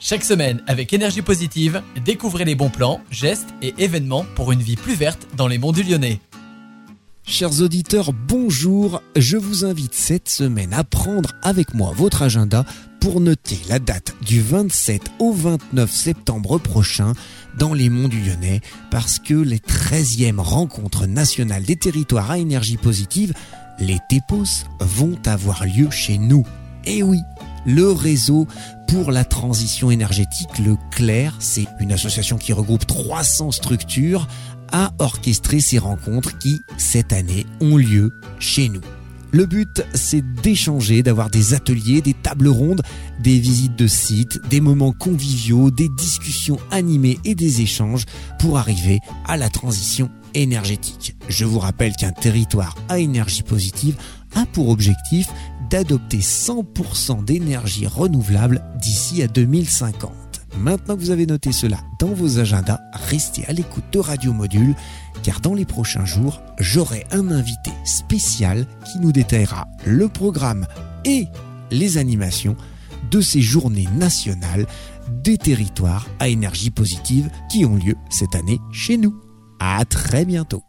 Chaque semaine, avec énergie positive, découvrez les bons plans, gestes et événements pour une vie plus verte dans les monts du Lyonnais. Chers auditeurs, bonjour. Je vous invite cette semaine à prendre avec moi votre agenda pour noter la date du 27 au 29 septembre prochain dans les monts du Lyonnais parce que les 13e rencontres nationales des territoires à énergie positive, les TEPOS, vont avoir lieu chez nous. Et oui, le réseau pour la transition énergétique, le CLAIR, c'est une association qui regroupe 300 structures, a orchestré ces rencontres qui, cette année, ont lieu chez nous. Le but, c'est d'échanger, d'avoir des ateliers, des tables rondes, des visites de sites, des moments conviviaux, des discussions animées et des échanges pour arriver à la transition énergétique. Je vous rappelle qu'un territoire à énergie positive a pour objectif d'adopter 100% d'énergie renouvelable d'ici à 2050. Maintenant que vous avez noté cela dans vos agendas, restez à l'écoute de Radio Module, car dans les prochains jours, j'aurai un invité spécial qui nous détaillera le programme et les animations de ces journées nationales des territoires à énergie positive qui ont lieu cette année chez nous. À très bientôt.